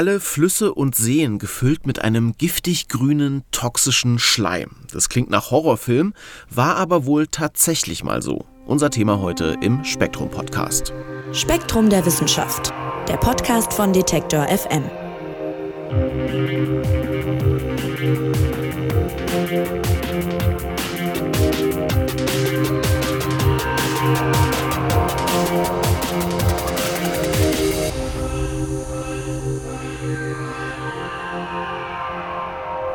alle Flüsse und Seen gefüllt mit einem giftig grünen, toxischen Schleim. Das klingt nach Horrorfilm, war aber wohl tatsächlich mal so. Unser Thema heute im Spektrum Podcast. Spektrum der Wissenschaft, der Podcast von Detektor FM.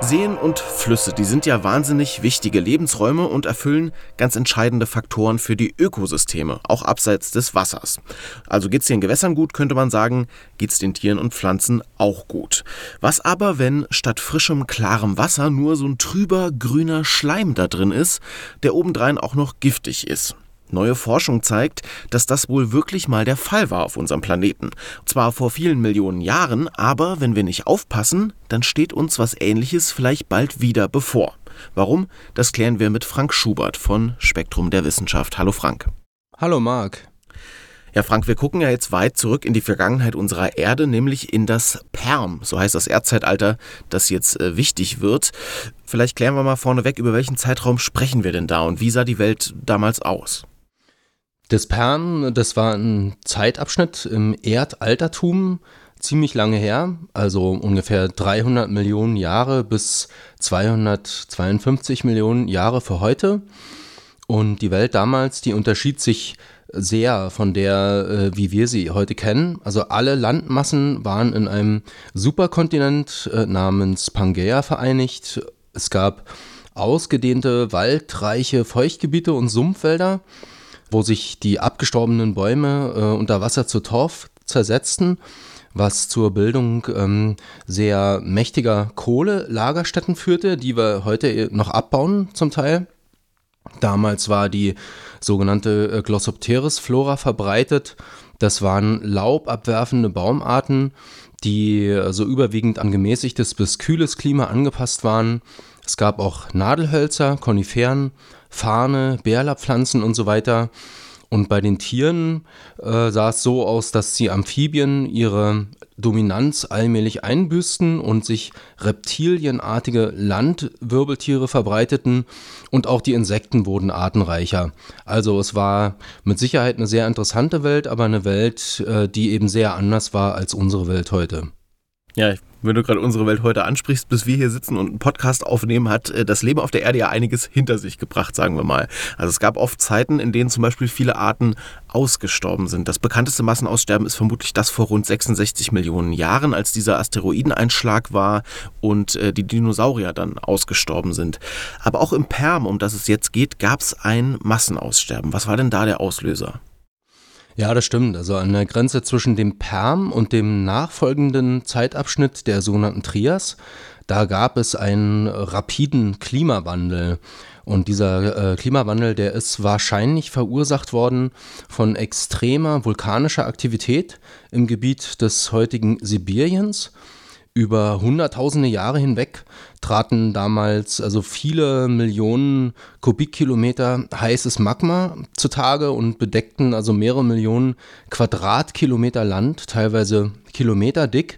Seen und Flüsse, die sind ja wahnsinnig wichtige Lebensräume und erfüllen ganz entscheidende Faktoren für die Ökosysteme, auch abseits des Wassers. Also geht es den Gewässern gut, könnte man sagen, geht es den Tieren und Pflanzen auch gut. Was aber, wenn statt frischem, klarem Wasser nur so ein trüber, grüner Schleim da drin ist, der obendrein auch noch giftig ist? Neue Forschung zeigt, dass das wohl wirklich mal der Fall war auf unserem Planeten. Zwar vor vielen Millionen Jahren, aber wenn wir nicht aufpassen, dann steht uns was Ähnliches vielleicht bald wieder bevor. Warum? Das klären wir mit Frank Schubert von Spektrum der Wissenschaft. Hallo Frank. Hallo Marc. Ja, Frank, wir gucken ja jetzt weit zurück in die Vergangenheit unserer Erde, nämlich in das Perm, so heißt das Erdzeitalter, das jetzt äh, wichtig wird. Vielleicht klären wir mal vorneweg, über welchen Zeitraum sprechen wir denn da und wie sah die Welt damals aus? Das Perm, das war ein Zeitabschnitt im Erdaltertum, ziemlich lange her, also ungefähr 300 Millionen Jahre bis 252 Millionen Jahre für heute. Und die Welt damals, die unterschied sich sehr von der, äh, wie wir sie heute kennen. Also alle Landmassen waren in einem Superkontinent äh, namens Pangea vereinigt. Es gab ausgedehnte waldreiche Feuchtgebiete und Sumpfwälder wo sich die abgestorbenen Bäume äh, unter Wasser zu Torf zersetzten, was zur Bildung ähm, sehr mächtiger Kohlelagerstätten führte, die wir heute noch abbauen zum Teil. Damals war die sogenannte äh, Glossopteris-Flora verbreitet. Das waren laubabwerfende Baumarten, die so also überwiegend an gemäßigtes bis kühles Klima angepasst waren. Es gab auch Nadelhölzer, Koniferen, Farne, Bärlapflanzen und so weiter. Und bei den Tieren äh, sah es so aus, dass die Amphibien ihre Dominanz allmählich einbüßten und sich reptilienartige Landwirbeltiere verbreiteten und auch die Insekten wurden artenreicher. Also es war mit Sicherheit eine sehr interessante Welt, aber eine Welt, äh, die eben sehr anders war als unsere Welt heute. Ja, wenn du gerade unsere Welt heute ansprichst, bis wir hier sitzen und einen Podcast aufnehmen, hat äh, das Leben auf der Erde ja einiges hinter sich gebracht, sagen wir mal. Also es gab oft Zeiten, in denen zum Beispiel viele Arten ausgestorben sind. Das bekannteste Massenaussterben ist vermutlich das vor rund 66 Millionen Jahren, als dieser Asteroideneinschlag war und äh, die Dinosaurier dann ausgestorben sind. Aber auch im Perm, um das es jetzt geht, gab es ein Massenaussterben. Was war denn da der Auslöser? Ja, das stimmt. Also an der Grenze zwischen dem Perm und dem nachfolgenden Zeitabschnitt der sogenannten Trias, da gab es einen rapiden Klimawandel. Und dieser äh, Klimawandel, der ist wahrscheinlich verursacht worden von extremer vulkanischer Aktivität im Gebiet des heutigen Sibiriens über hunderttausende Jahre hinweg traten damals also viele Millionen Kubikkilometer heißes Magma zutage und bedeckten also mehrere Millionen Quadratkilometer Land, teilweise Kilometer dick.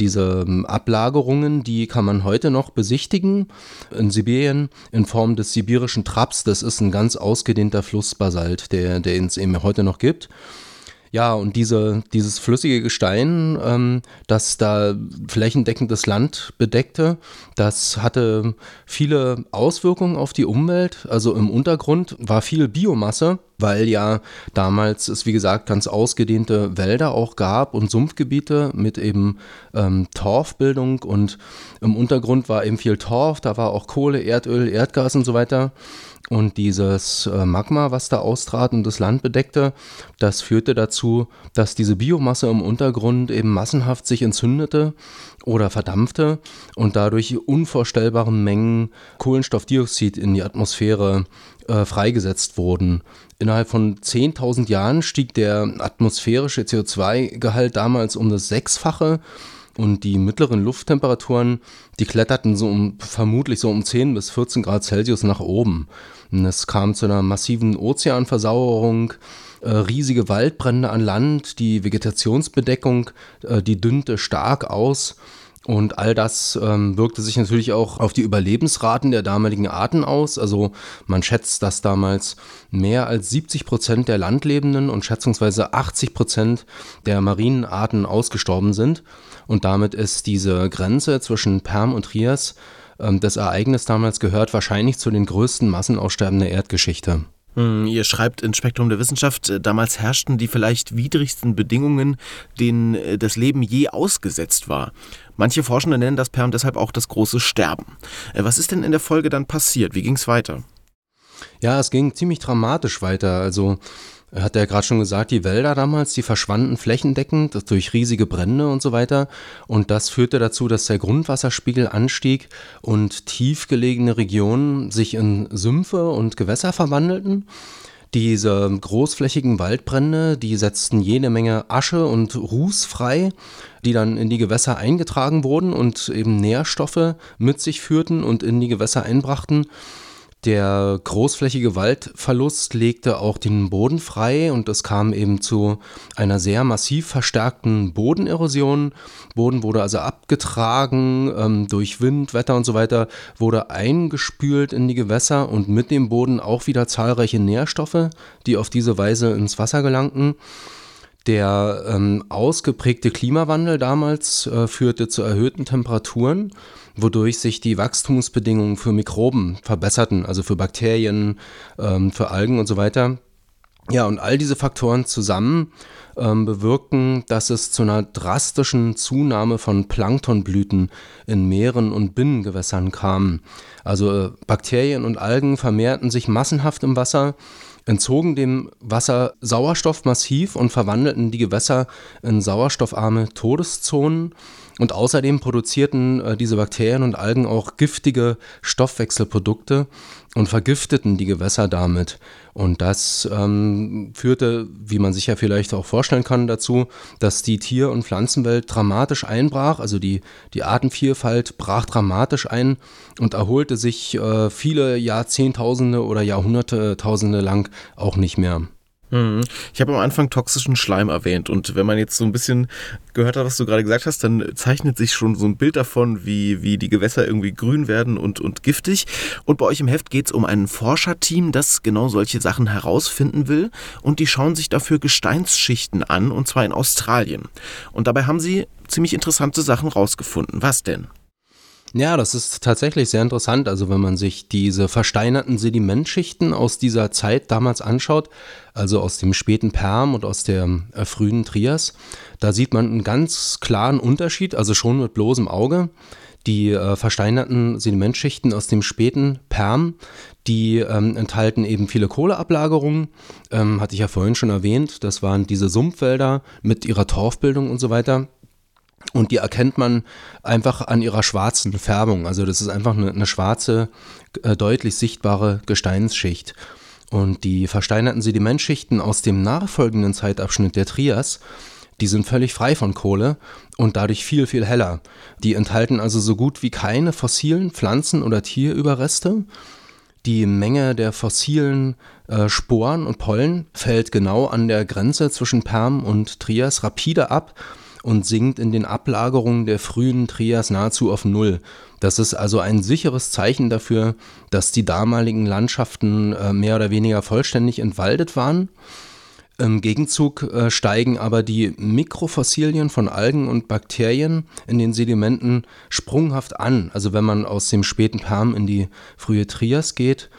Diese ähm, Ablagerungen, die kann man heute noch besichtigen in Sibirien in Form des sibirischen Traps. Das ist ein ganz ausgedehnter Flussbasalt, der, der es eben heute noch gibt. Ja, und diese, dieses flüssige Gestein, ähm, das da flächendeckend das Land bedeckte, das hatte viele Auswirkungen auf die Umwelt. Also im Untergrund war viel Biomasse, weil ja damals es, wie gesagt, ganz ausgedehnte Wälder auch gab und Sumpfgebiete mit eben ähm, Torfbildung und im Untergrund war eben viel Torf, da war auch Kohle, Erdöl, Erdgas und so weiter. Und dieses äh, Magma, was da austrat und das Land bedeckte, das führte dazu, dass diese Biomasse im Untergrund eben massenhaft sich entzündete oder verdampfte und dadurch unvorstellbare Mengen Kohlenstoffdioxid in die Atmosphäre äh, freigesetzt wurden. Innerhalb von 10.000 Jahren stieg der atmosphärische CO2-Gehalt damals um das Sechsfache und die mittleren Lufttemperaturen, die kletterten so um vermutlich so um 10 bis 14 Grad Celsius nach oben. Und es kam zu einer massiven Ozeanversauerung äh, riesige Waldbrände an Land, die Vegetationsbedeckung, äh, die dünnte stark aus. Und all das ähm, wirkte sich natürlich auch auf die Überlebensraten der damaligen Arten aus. Also man schätzt, dass damals mehr als 70 Prozent der Landlebenden und schätzungsweise 80 Prozent der marinen Arten ausgestorben sind. Und damit ist diese Grenze zwischen Perm und Trias, ähm, das Ereignis damals gehört wahrscheinlich zu den größten Massenaussterben der Erdgeschichte. Hm, ihr schreibt in Spektrum der Wissenschaft, äh, damals herrschten die vielleicht widrigsten Bedingungen, denen äh, das Leben je ausgesetzt war. Manche Forschende nennen das Perm deshalb auch das große Sterben. Äh, was ist denn in der Folge dann passiert? Wie ging es weiter? Ja, es ging ziemlich dramatisch weiter. Also hat er gerade schon gesagt, die Wälder damals, die verschwanden flächendeckend durch riesige Brände und so weiter. Und das führte dazu, dass der Grundwasserspiegel anstieg und tiefgelegene Regionen sich in Sümpfe und Gewässer verwandelten. Diese großflächigen Waldbrände, die setzten jede Menge Asche und Ruß frei, die dann in die Gewässer eingetragen wurden und eben Nährstoffe mit sich führten und in die Gewässer einbrachten. Der großflächige Waldverlust legte auch den Boden frei und es kam eben zu einer sehr massiv verstärkten Bodenerosion. Boden wurde also abgetragen ähm, durch Wind, Wetter und so weiter, wurde eingespült in die Gewässer und mit dem Boden auch wieder zahlreiche Nährstoffe, die auf diese Weise ins Wasser gelangten. Der ähm, ausgeprägte Klimawandel damals äh, führte zu erhöhten Temperaturen wodurch sich die Wachstumsbedingungen für Mikroben verbesserten, also für Bakterien, ähm, für Algen und so weiter. Ja, und all diese Faktoren zusammen ähm, bewirken, dass es zu einer drastischen Zunahme von Planktonblüten in Meeren und Binnengewässern kam. Also äh, Bakterien und Algen vermehrten sich massenhaft im Wasser, entzogen dem Wasser Sauerstoff massiv und verwandelten die Gewässer in sauerstoffarme Todeszonen und außerdem produzierten äh, diese Bakterien und Algen auch giftige Stoffwechselprodukte und vergifteten die Gewässer damit. Und das ähm, führte, wie man sich ja vielleicht auch vorstellen kann, dazu, dass die Tier- und Pflanzenwelt dramatisch einbrach. Also die, die Artenvielfalt brach dramatisch ein und erholte sich äh, viele Jahrzehntausende oder Jahrhunderte, Tausende lang auch nicht mehr. Mhm. Ich habe am Anfang toxischen Schleim erwähnt und wenn man jetzt so ein bisschen gehört hat, was du gerade gesagt hast, dann zeichnet sich schon so ein Bild davon, wie, wie die Gewässer irgendwie grün werden und, und giftig. Und bei euch im Heft geht es um ein Forscherteam, das genau solche Sachen herausfinden will und die schauen sich dafür Gesteinsschichten an und zwar in Australien. Und dabei haben sie ziemlich interessante Sachen rausgefunden. Was denn? Ja, das ist tatsächlich sehr interessant. Also wenn man sich diese versteinerten Sedimentschichten aus dieser Zeit damals anschaut, also aus dem späten Perm und aus der äh, frühen Trias, da sieht man einen ganz klaren Unterschied, also schon mit bloßem Auge. Die äh, versteinerten Sedimentschichten aus dem späten Perm, die ähm, enthalten eben viele Kohleablagerungen, ähm, hatte ich ja vorhin schon erwähnt. Das waren diese Sumpfwälder mit ihrer Torfbildung und so weiter. Und die erkennt man einfach an ihrer schwarzen Färbung. Also das ist einfach eine, eine schwarze, äh, deutlich sichtbare Gesteinsschicht. Und die versteinerten Sedimentschichten aus dem nachfolgenden Zeitabschnitt der Trias, die sind völlig frei von Kohle und dadurch viel, viel heller. Die enthalten also so gut wie keine fossilen Pflanzen- oder Tierüberreste. Die Menge der fossilen äh, Sporen und Pollen fällt genau an der Grenze zwischen Perm und Trias rapide ab und sinkt in den Ablagerungen der frühen Trias nahezu auf Null. Das ist also ein sicheres Zeichen dafür, dass die damaligen Landschaften äh, mehr oder weniger vollständig entwaldet waren. Im Gegenzug äh, steigen aber die Mikrofossilien von Algen und Bakterien in den Sedimenten sprunghaft an. Also wenn man aus dem späten Perm in die frühe Trias geht.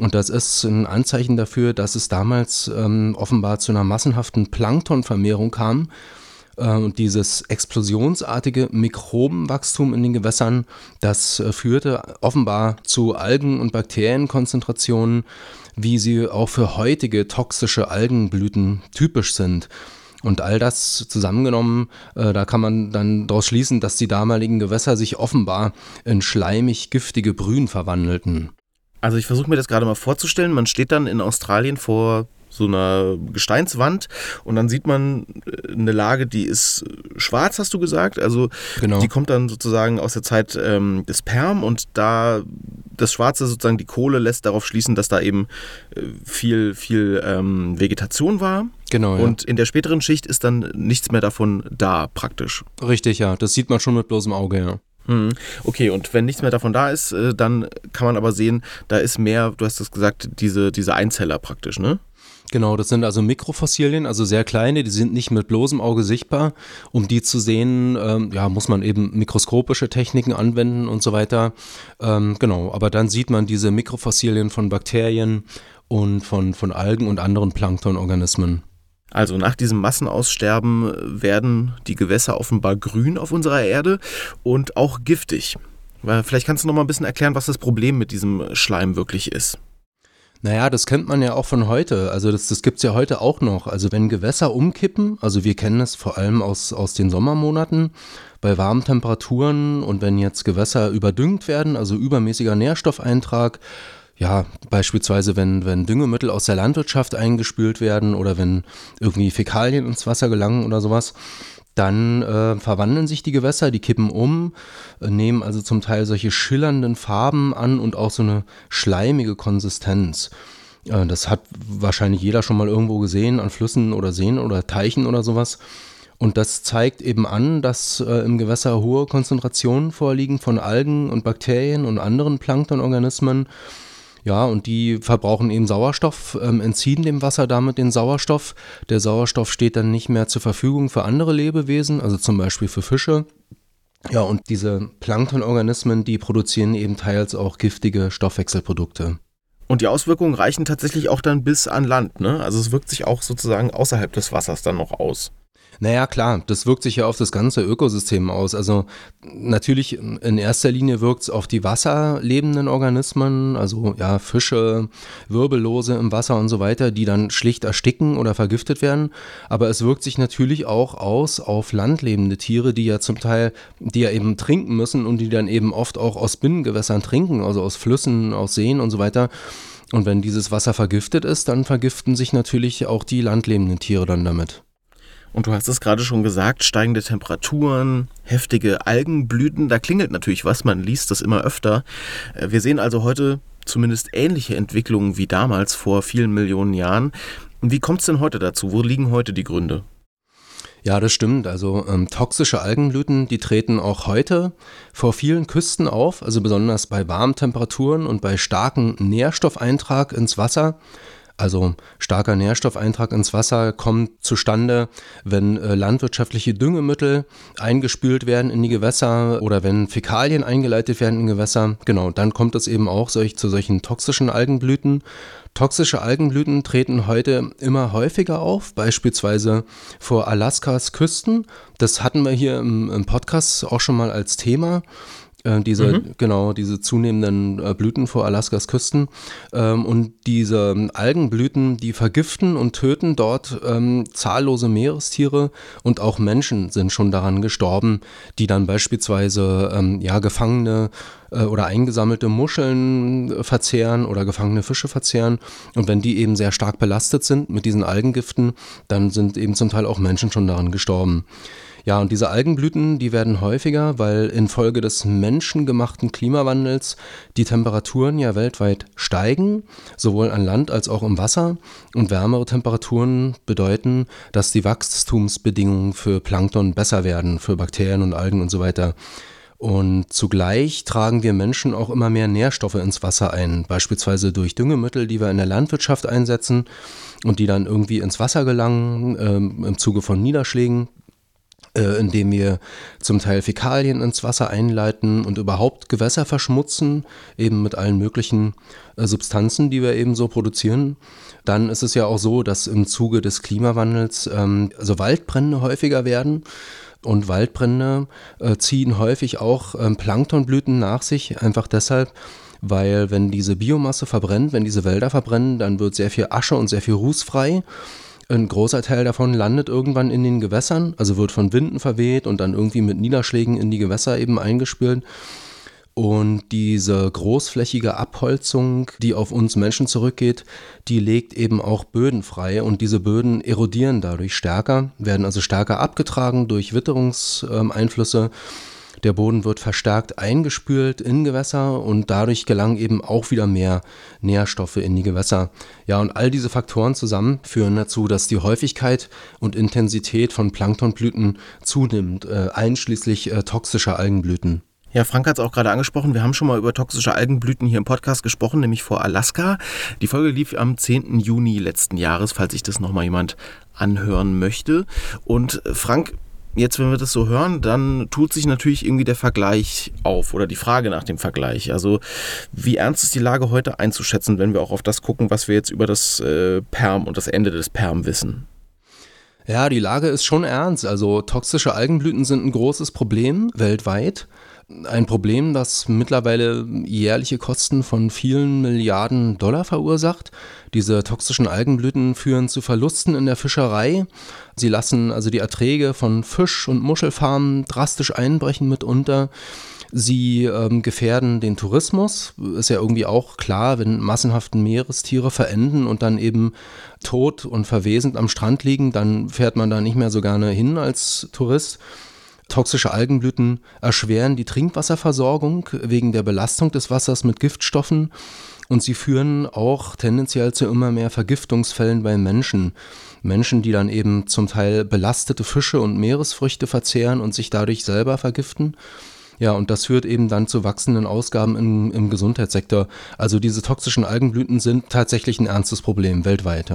Und das ist ein Anzeichen dafür, dass es damals ähm, offenbar zu einer massenhaften Planktonvermehrung kam und dieses explosionsartige Mikrobenwachstum in den Gewässern, das äh, führte offenbar zu Algen- und Bakterienkonzentrationen, wie sie auch für heutige toxische Algenblüten typisch sind. Und all das zusammengenommen, äh, da kann man dann daraus schließen, dass die damaligen Gewässer sich offenbar in schleimig giftige Brühen verwandelten. Also ich versuche mir das gerade mal vorzustellen. Man steht dann in Australien vor so einer Gesteinswand und dann sieht man äh, eine Lage, die ist schwarz, hast du gesagt. Also genau. die kommt dann sozusagen aus der Zeit ähm, des Perm und da das Schwarze sozusagen die Kohle lässt darauf schließen, dass da eben äh, viel, viel ähm, Vegetation war. Genau. Ja. Und in der späteren Schicht ist dann nichts mehr davon da praktisch. Richtig, ja. Das sieht man schon mit bloßem Auge, ja. Hm. Okay, und wenn nichts mehr davon da ist, äh, dann kann man aber sehen, da ist mehr, du hast es gesagt, diese, diese Einzeller praktisch, ne? Genau, das sind also Mikrofossilien, also sehr kleine, die sind nicht mit bloßem Auge sichtbar. Um die zu sehen, ähm, ja, muss man eben mikroskopische Techniken anwenden und so weiter. Ähm, genau, aber dann sieht man diese Mikrofossilien von Bakterien und von, von Algen und anderen Planktonorganismen. Also nach diesem Massenaussterben werden die Gewässer offenbar grün auf unserer Erde und auch giftig. Vielleicht kannst du noch mal ein bisschen erklären, was das Problem mit diesem Schleim wirklich ist. Naja, das kennt man ja auch von heute. Also das, das gibt es ja heute auch noch. Also wenn Gewässer umkippen, also wir kennen es vor allem aus, aus den Sommermonaten, bei warmen Temperaturen und wenn jetzt Gewässer überdüngt werden, also übermäßiger Nährstoffeintrag, ja, beispielsweise wenn, wenn Düngemittel aus der Landwirtschaft eingespült werden oder wenn irgendwie Fäkalien ins Wasser gelangen oder sowas, dann äh, verwandeln sich die Gewässer, die kippen um, äh, nehmen also zum Teil solche schillernden Farben an und auch so eine schleimige Konsistenz. Äh, das hat wahrscheinlich jeder schon mal irgendwo gesehen an Flüssen oder Seen oder Teichen oder sowas. Und das zeigt eben an, dass äh, im Gewässer hohe Konzentrationen vorliegen von Algen und Bakterien und anderen Planktonorganismen. Ja, und die verbrauchen eben Sauerstoff, ähm, entziehen dem Wasser damit den Sauerstoff. Der Sauerstoff steht dann nicht mehr zur Verfügung für andere Lebewesen, also zum Beispiel für Fische. Ja, und diese Planktonorganismen, die produzieren eben teils auch giftige Stoffwechselprodukte. Und die Auswirkungen reichen tatsächlich auch dann bis an Land, ne? Also es wirkt sich auch sozusagen außerhalb des Wassers dann noch aus. Naja, klar, das wirkt sich ja auf das ganze Ökosystem aus. Also natürlich in erster Linie wirkt es auf die wasserlebenden Organismen, also ja, Fische, Wirbellose im Wasser und so weiter, die dann schlicht ersticken oder vergiftet werden. Aber es wirkt sich natürlich auch aus auf landlebende Tiere, die ja zum Teil, die ja eben trinken müssen und die dann eben oft auch aus Binnengewässern trinken, also aus Flüssen, aus Seen und so weiter. Und wenn dieses Wasser vergiftet ist, dann vergiften sich natürlich auch die landlebenden Tiere dann damit. Und du hast es gerade schon gesagt, steigende Temperaturen, heftige Algenblüten, da klingelt natürlich was, man liest das immer öfter. Äh, wir sehen also heute zumindest ähnliche Entwicklungen wie damals vor vielen Millionen Jahren. Wie kommt es denn heute dazu? Wo liegen heute die Gründe? Ja, das stimmt. Also ähm, toxische Algenblüten, die treten auch heute vor vielen Küsten auf, also besonders bei warmen Temperaturen und bei starkem Nährstoffeintrag ins Wasser. Also starker Nährstoffeintrag ins Wasser kommt zustande, wenn äh, landwirtschaftliche Düngemittel eingespült werden in die Gewässer oder wenn Fäkalien eingeleitet werden in Gewässer. Genau, dann kommt es eben auch solch, zu solchen toxischen Algenblüten. Toxische Algenblüten treten heute immer häufiger auf, beispielsweise vor Alaskas Küsten. Das hatten wir hier im, im Podcast auch schon mal als Thema. Äh, diese, mhm. genau, diese zunehmenden äh, Blüten vor Alaskas Küsten. Ähm, und diese ähm, Algenblüten, die vergiften und töten dort ähm, zahllose Meerestiere und auch Menschen sind schon daran gestorben, die dann beispielsweise ähm, ja, gefangene äh, oder eingesammelte Muscheln äh, verzehren oder gefangene Fische verzehren. Und wenn die eben sehr stark belastet sind mit diesen Algengiften, dann sind eben zum Teil auch Menschen schon daran gestorben. Ja, und diese Algenblüten, die werden häufiger, weil infolge des menschengemachten Klimawandels die Temperaturen ja weltweit steigen, sowohl an Land als auch im Wasser. Und wärmere Temperaturen bedeuten, dass die Wachstumsbedingungen für Plankton besser werden, für Bakterien und Algen und so weiter. Und zugleich tragen wir Menschen auch immer mehr Nährstoffe ins Wasser ein, beispielsweise durch Düngemittel, die wir in der Landwirtschaft einsetzen und die dann irgendwie ins Wasser gelangen ähm, im Zuge von Niederschlägen indem wir zum Teil Fäkalien ins Wasser einleiten und überhaupt Gewässer verschmutzen, eben mit allen möglichen äh, Substanzen, die wir eben so produzieren. Dann ist es ja auch so, dass im Zuge des Klimawandels ähm, also Waldbrände häufiger werden. Und Waldbrände äh, ziehen häufig auch ähm, Planktonblüten nach sich, einfach deshalb, weil wenn diese Biomasse verbrennt, wenn diese Wälder verbrennen, dann wird sehr viel Asche und sehr viel Ruß frei. Ein großer Teil davon landet irgendwann in den Gewässern, also wird von Winden verweht und dann irgendwie mit Niederschlägen in die Gewässer eben eingespült. Und diese großflächige Abholzung, die auf uns Menschen zurückgeht, die legt eben auch Böden frei und diese Böden erodieren dadurch stärker, werden also stärker abgetragen durch Witterungseinflüsse. Der Boden wird verstärkt eingespült in Gewässer und dadurch gelangen eben auch wieder mehr Nährstoffe in die Gewässer. Ja, und all diese Faktoren zusammen führen dazu, dass die Häufigkeit und Intensität von Planktonblüten zunimmt, äh, einschließlich äh, toxischer Algenblüten. Ja, Frank hat es auch gerade angesprochen. Wir haben schon mal über toxische Algenblüten hier im Podcast gesprochen, nämlich vor Alaska. Die Folge lief am 10. Juni letzten Jahres, falls sich das nochmal jemand anhören möchte. Und äh, Frank, jetzt, wenn wir das so hören, dann tut sich natürlich irgendwie der Vergleich auf oder die Frage nach dem Vergleich. Also, wie ernst ist die Lage heute einzuschätzen, wenn wir auch auf das gucken, was wir jetzt über das äh, Perm und das Ende des Perm wissen? Ja, die Lage ist schon ernst. Also toxische Algenblüten sind ein großes Problem weltweit ein Problem, das mittlerweile jährliche Kosten von vielen Milliarden Dollar verursacht. Diese toxischen Algenblüten führen zu Verlusten in der Fischerei. Sie lassen also die Erträge von Fisch- und Muschelfarmen drastisch einbrechen mitunter. Sie ähm, gefährden den Tourismus. Ist ja irgendwie auch klar, wenn massenhaft Meerestiere verenden und dann eben tot und verwesend am Strand liegen, dann fährt man da nicht mehr so gerne hin als Tourist. Toxische Algenblüten erschweren die Trinkwasserversorgung wegen der Belastung des Wassers mit Giftstoffen und sie führen auch tendenziell zu immer mehr Vergiftungsfällen bei Menschen. Menschen, die dann eben zum Teil belastete Fische und Meeresfrüchte verzehren und sich dadurch selber vergiften. Ja, und das führt eben dann zu wachsenden Ausgaben im, im Gesundheitssektor. Also diese toxischen Algenblüten sind tatsächlich ein ernstes Problem weltweit.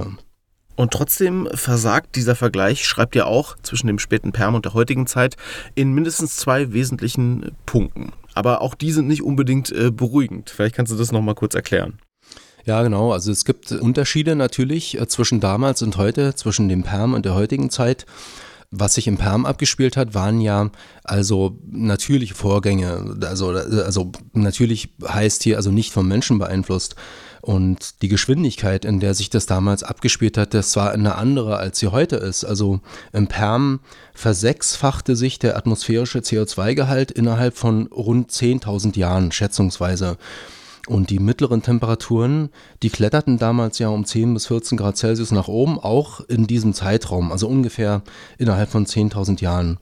Und trotzdem versagt dieser Vergleich, schreibt ihr auch, zwischen dem späten Perm und der heutigen Zeit in mindestens zwei wesentlichen Punkten. Aber auch die sind nicht unbedingt äh, beruhigend. Vielleicht kannst du das nochmal kurz erklären. Ja, genau. Also es gibt Unterschiede natürlich äh, zwischen damals und heute, zwischen dem Perm und der heutigen Zeit. Was sich im Perm abgespielt hat, waren ja also natürliche Vorgänge. Also, also natürlich heißt hier also nicht vom Menschen beeinflusst. Und die Geschwindigkeit, in der sich das damals abgespielt hat, das war eine andere, als sie heute ist. Also im Perm versechsfachte sich der atmosphärische CO2-Gehalt innerhalb von rund 10.000 Jahren, schätzungsweise. Und die mittleren Temperaturen, die kletterten damals ja um 10 bis 14 Grad Celsius nach oben, auch in diesem Zeitraum, also ungefähr innerhalb von 10.000 Jahren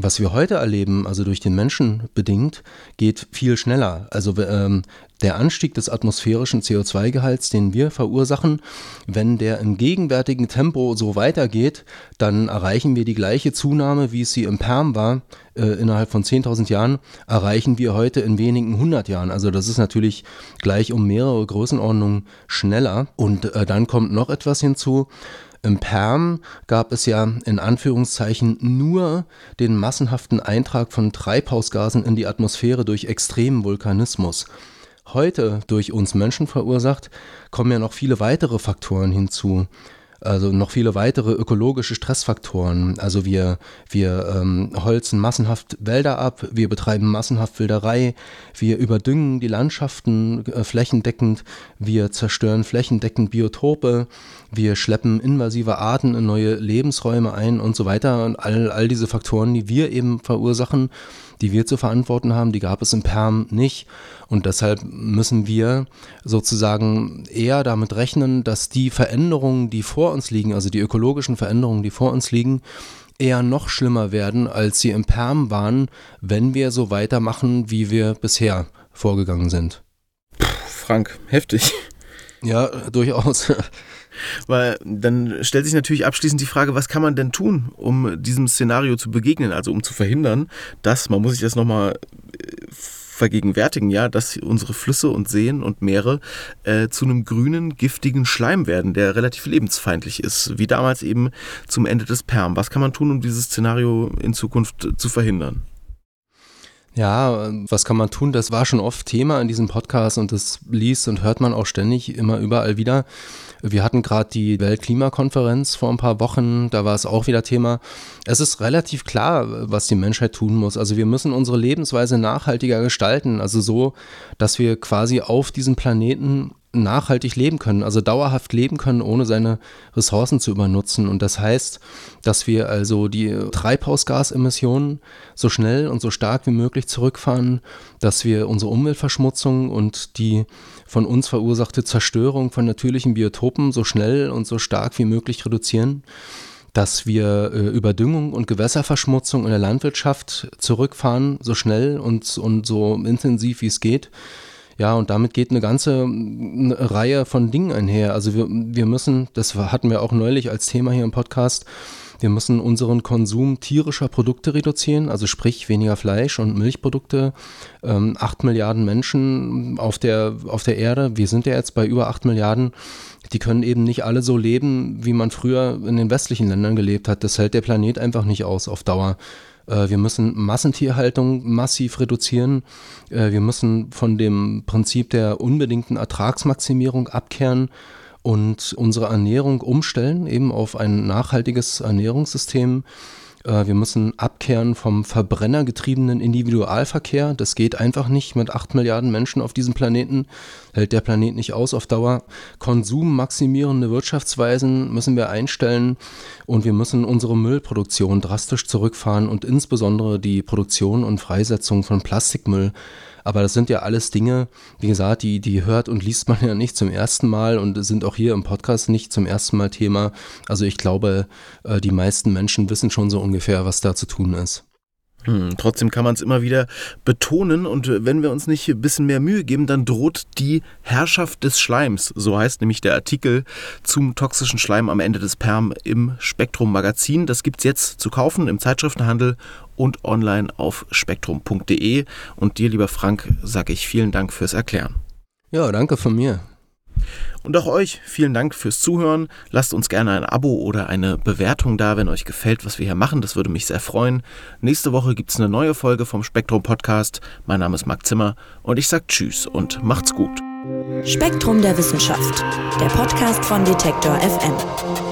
was wir heute erleben, also durch den Menschen bedingt, geht viel schneller. Also ähm, der Anstieg des atmosphärischen CO2-Gehalts, den wir verursachen, wenn der im gegenwärtigen Tempo so weitergeht, dann erreichen wir die gleiche Zunahme, wie es sie im Perm war, äh, innerhalb von 10.000 Jahren, erreichen wir heute in wenigen 100 Jahren. Also das ist natürlich gleich um mehrere Größenordnungen schneller. Und äh, dann kommt noch etwas hinzu. Im Perm gab es ja in Anführungszeichen nur den massenhaften Eintrag von Treibhausgasen in die Atmosphäre durch extremen Vulkanismus. Heute durch uns Menschen verursacht, kommen ja noch viele weitere Faktoren hinzu also noch viele weitere ökologische Stressfaktoren. Also wir, wir ähm, holzen massenhaft Wälder ab, wir betreiben massenhaft Wilderei, wir überdüngen die Landschaften äh, flächendeckend, wir zerstören flächendeckend Biotope, wir schleppen invasive Arten in neue Lebensräume ein und so weiter. Und all, all diese Faktoren, die wir eben verursachen, die wir zu verantworten haben, die gab es im Perm nicht. Und deshalb müssen wir sozusagen eher damit rechnen, dass die Veränderungen, die vor uns liegen, also die ökologischen Veränderungen, die vor uns liegen, eher noch schlimmer werden, als sie im Perm waren, wenn wir so weitermachen, wie wir bisher vorgegangen sind. Frank, heftig. Ja, durchaus. Weil dann stellt sich natürlich abschließend die Frage, was kann man denn tun, um diesem Szenario zu begegnen, also um zu verhindern, dass, man muss sich das nochmal äh, vergegenwärtigen, ja, dass unsere Flüsse und Seen und Meere äh, zu einem grünen, giftigen Schleim werden, der relativ lebensfeindlich ist, wie damals eben zum Ende des Perm. Was kann man tun, um dieses Szenario in Zukunft zu verhindern? Ja, was kann man tun? Das war schon oft Thema in diesem Podcast und das liest und hört man auch ständig immer überall wieder. Wir hatten gerade die Weltklimakonferenz vor ein paar Wochen, da war es auch wieder Thema. Es ist relativ klar, was die Menschheit tun muss. Also wir müssen unsere Lebensweise nachhaltiger gestalten, also so, dass wir quasi auf diesem Planeten nachhaltig leben können, also dauerhaft leben können, ohne seine Ressourcen zu übernutzen. Und das heißt, dass wir also die Treibhausgasemissionen so schnell und so stark wie möglich zurückfahren, dass wir unsere Umweltverschmutzung und die von uns verursachte Zerstörung von natürlichen Biotopen so schnell und so stark wie möglich reduzieren dass wir äh, Überdüngung und Gewässerverschmutzung in der Landwirtschaft zurückfahren, so schnell und, und so intensiv wie es geht. Ja, und damit geht eine ganze eine Reihe von Dingen einher. Also wir, wir müssen, das hatten wir auch neulich als Thema hier im Podcast, wir müssen unseren Konsum tierischer Produkte reduzieren, also sprich weniger Fleisch und Milchprodukte. Ähm, 8 Milliarden Menschen auf der, auf der Erde, wir sind ja jetzt bei über 8 Milliarden, die können eben nicht alle so leben, wie man früher in den westlichen Ländern gelebt hat. Das hält der Planet einfach nicht aus auf Dauer. Äh, wir müssen Massentierhaltung massiv reduzieren. Äh, wir müssen von dem Prinzip der unbedingten Ertragsmaximierung abkehren und unsere Ernährung umstellen, eben auf ein nachhaltiges Ernährungssystem. Äh, wir müssen abkehren vom verbrennergetriebenen Individualverkehr. Das geht einfach nicht mit 8 Milliarden Menschen auf diesem Planeten. Hält der Planet nicht aus auf Dauer. Konsummaximierende Wirtschaftsweisen müssen wir einstellen und wir müssen unsere Müllproduktion drastisch zurückfahren und insbesondere die Produktion und Freisetzung von Plastikmüll aber das sind ja alles Dinge, wie gesagt, die, die hört und liest man ja nicht zum ersten Mal und sind auch hier im Podcast nicht zum ersten Mal Thema. Also ich glaube, äh, die meisten Menschen wissen schon so ungefähr, was da zu tun ist. Hm, trotzdem kann man es immer wieder betonen und wenn wir uns nicht ein bisschen mehr Mühe geben, dann droht die Herrschaft des Schleims. So heißt nämlich der Artikel zum toxischen Schleim am Ende des Perm im Spektrum Magazin. Das gibt es jetzt zu kaufen im Zeitschriftenhandel und online auf spektrum.de. Und dir, lieber Frank, sage ich vielen Dank fürs Erklären. Ja, danke von mir. Und auch euch vielen Dank fürs Zuhören. Lasst uns gerne ein Abo oder eine Bewertung da, wenn euch gefällt, was wir hier machen. Das würde mich sehr freuen. Nächste Woche gibt es eine neue Folge vom Spektrum Podcast. Mein Name ist Marc Zimmer und ich sage Tschüss und macht's gut. Spektrum der Wissenschaft, der Podcast von Detektor FM.